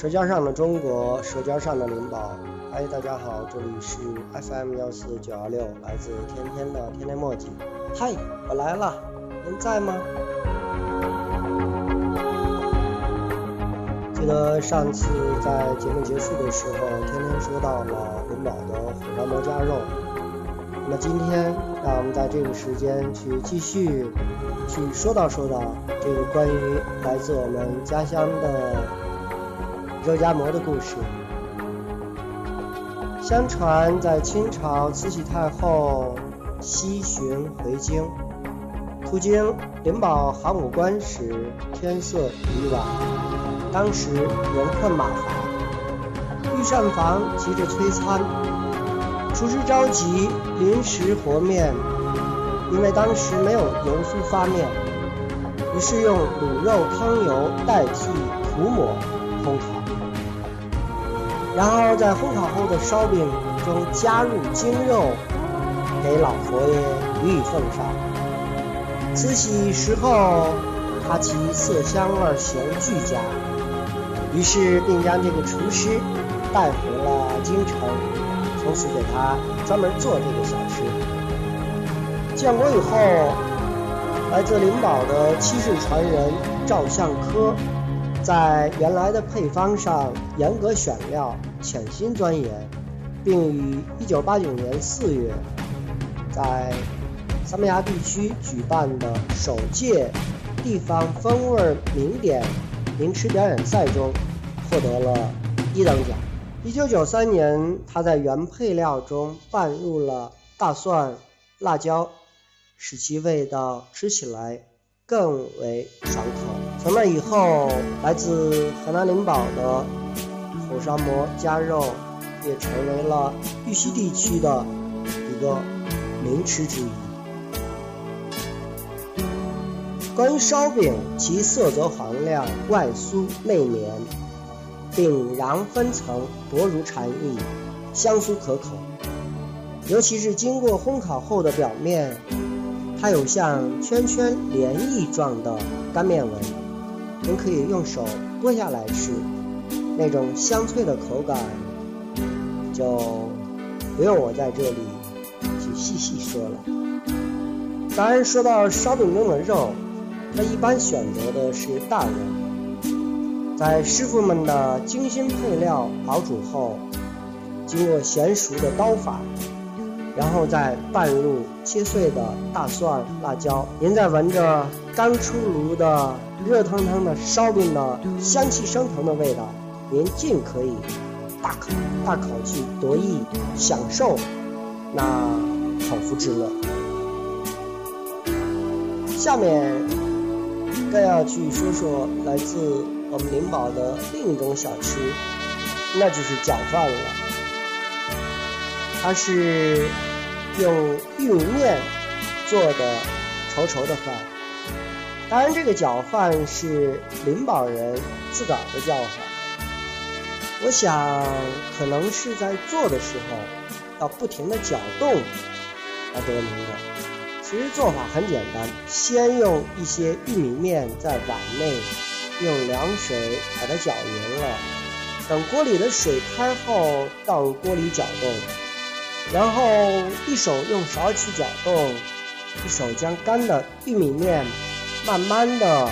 舌尖上的中国，舌尖上的灵宝。嗨，大家好，这里是 FM 幺四九二六，来自天天的天天墨迹。嗨，我来了，您在吗？记得上次在节目结束的时候，天天说到了灵宝的火烧馍夹肉。那么今天，让我们在这个时间去继续去说道说道这个关于来自我们家乡的肉夹馍的故事。相传在清朝慈禧太后西巡回京，途经灵宝函谷关时，天色已晚，当时人困马乏，御膳房急着催餐。厨师着急临时和面，因为当时没有油酥发面，于是用卤肉汤油代替涂抹烘烤，然后在烘烤后的烧饼中加入精肉，给老佛爷予以奉上。慈禧食后，他其色香味咸俱佳，于是并将这个厨师带回了京城。从此给他专门做这个小吃。建国以后，来自灵宝的七世传人赵相科，在原来的配方上严格选料，潜心钻研，并于1989年4月，在三门崖地区举办的首届地方风味名点名吃表演赛中，获得了一等奖。一九九三年，他在原配料中拌入了大蒜、辣椒，使其味道吃起来更为爽口。从那以后，来自河南灵宝的火烧馍夹肉也成为了玉溪地区的一个名吃之一。关于烧饼，其色泽黄亮，外酥内绵。饼瓤分层，薄如蝉翼，香酥可口。尤其是经过烘烤后的表面，它有像圈圈涟漪状的干面纹，您可以用手剥下来吃，那种香脆的口感，就不用我在这里去细细说了。当然，说到烧饼中的肉，它一般选择的是大肉。在师傅们的精心配料熬煮后，经过娴熟的刀法，然后再拌入切碎的大蒜、辣椒。您再闻着刚出炉的热腾腾的烧饼的香气升腾的味道，您尽可以大口大口去得意享受那口腹之乐。下面更要去说说来自。我们灵宝的另一种小吃，那就是饺饭了。它是用玉米面做的稠稠的饭。当然，这个饺饭是灵宝人自个儿的叫法。我想，可能是在做的时候要不停的搅动而得名的。其实做法很简单，先用一些玉米面在碗内。用凉水把它搅匀了，等锅里的水开后，倒入锅里搅动，然后一手用勺去搅动，一手将干的玉米面慢慢的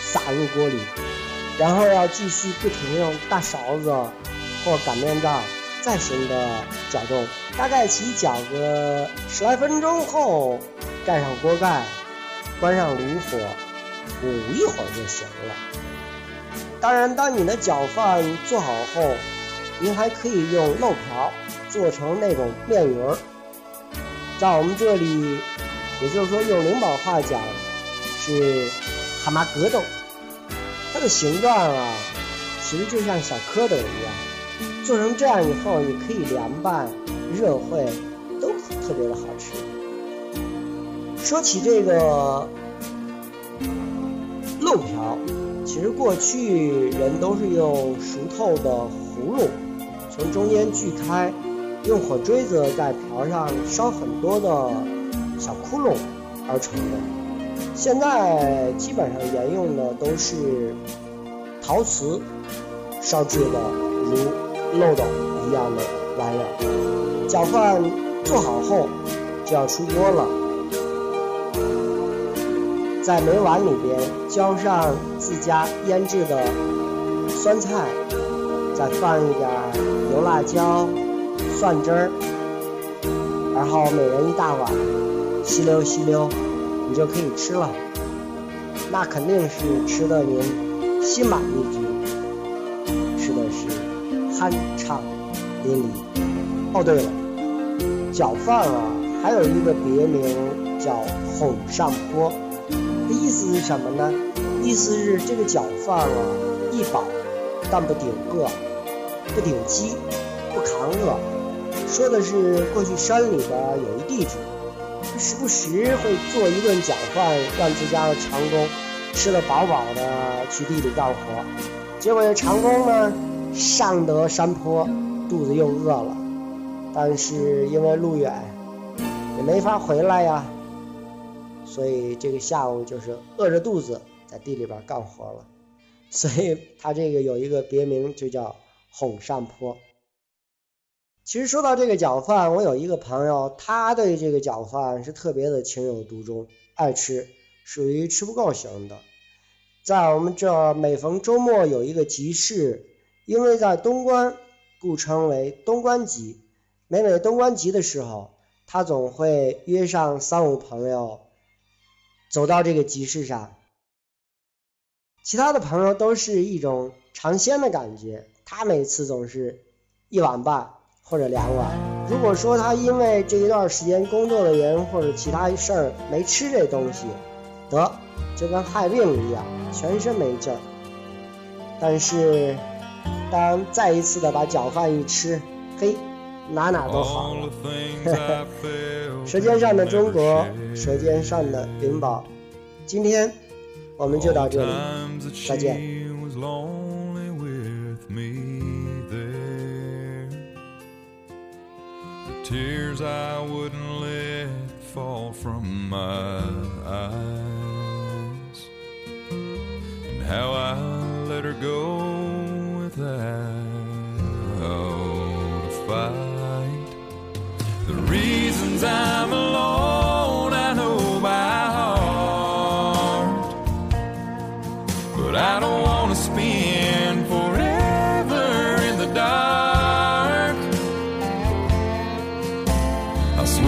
撒入锅里，然后要继续不停用大勺子或擀面杖再行的搅动，大概起搅个十来分钟后，盖上锅盖，关上炉火。捂一会儿就行了。当然，当你的搅饭做好后，您还可以用漏瓢做成那种面鱼儿。在我们这里，也就是说用灵宝话讲，是蛤蟆疙瘩。它的形状啊，其实就像小蝌蚪一样。做成这样以后，你可以凉拌、热烩，都特别的好吃。说起这个。漏瓢，其实过去人都是用熟透的葫芦，从中间锯开，用火锥子在瓢上烧很多的小窟窿而成的。现在基本上沿用的都是陶瓷烧制的如漏斗一样的玩意儿。饺饭做好后就要出锅了，在煤碗里边浇上自家腌制的酸菜，再放一点油辣椒、蒜汁儿，然后每人一大碗，吸溜吸溜，就可以吃了。那肯定是吃的您心满意足，吃的是酣畅淋漓。哦，对了，脚饭啊，还有一个别名叫哄上坡，意思是什么呢？意思是这个脚饭啊，易饱，但不顶饿，不顶饥，不扛饿。说的是过去山里边有一地主。时不时会做一顿饺饭，让自家的长工吃得饱饱的去地里干活。结果这长工呢，上得山坡，肚子又饿了，但是因为路远，也没法回来呀，所以这个下午就是饿着肚子在地里边干活了。所以他这个有一个别名，就叫哄上坡。其实说到这个饺饭，我有一个朋友，他对这个饺饭是特别的情有独钟，爱吃，属于吃不够型的。在我们这每逢周末有一个集市，因为在东关，故称为东关集。每每东关集的时候，他总会约上三五朋友，走到这个集市上。其他的朋友都是一种尝鲜的感觉，他每次总是一碗半。或者两碗。如果说他因为这一段时间工作的原因或者其他事儿没吃这东西，得就跟害病一样，全身没劲儿。但是当再一次的把饺饭一吃，嘿，哪哪都好了。舌尖上的中国，舌尖上的灵宝，今天我们就到这里，再见。Tears I wouldn't let fall from my eyes, and how I let her go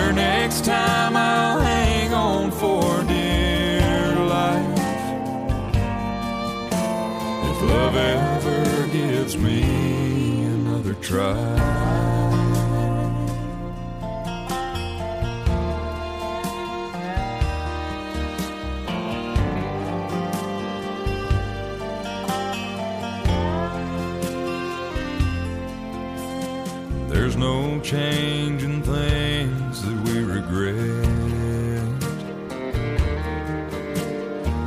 swear next time I'll hang on for dear life. If love ever gives me another try. There's no change in things regret.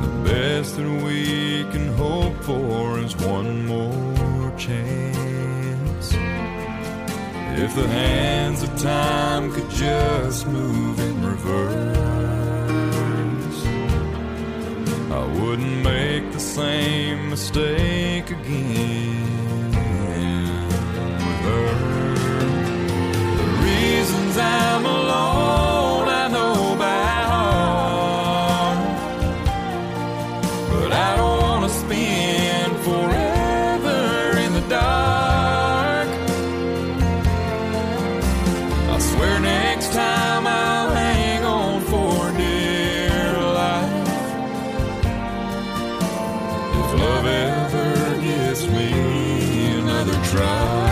The best that we can hope for is one more chance. If the hands of time could just move in reverse, I wouldn't make the same mistake again try.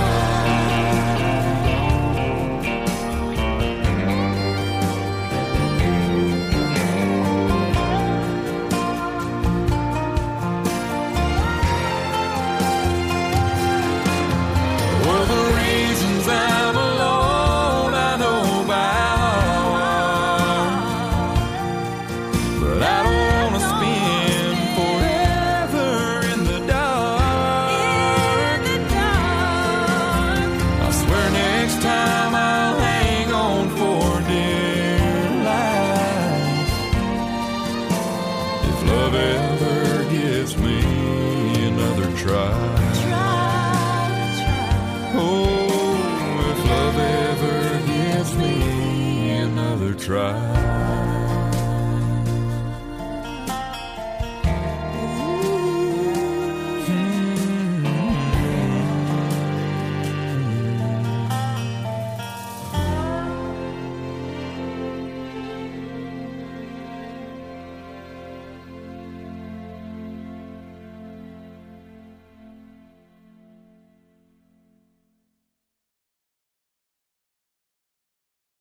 try. Oh, if love ever gives me another try.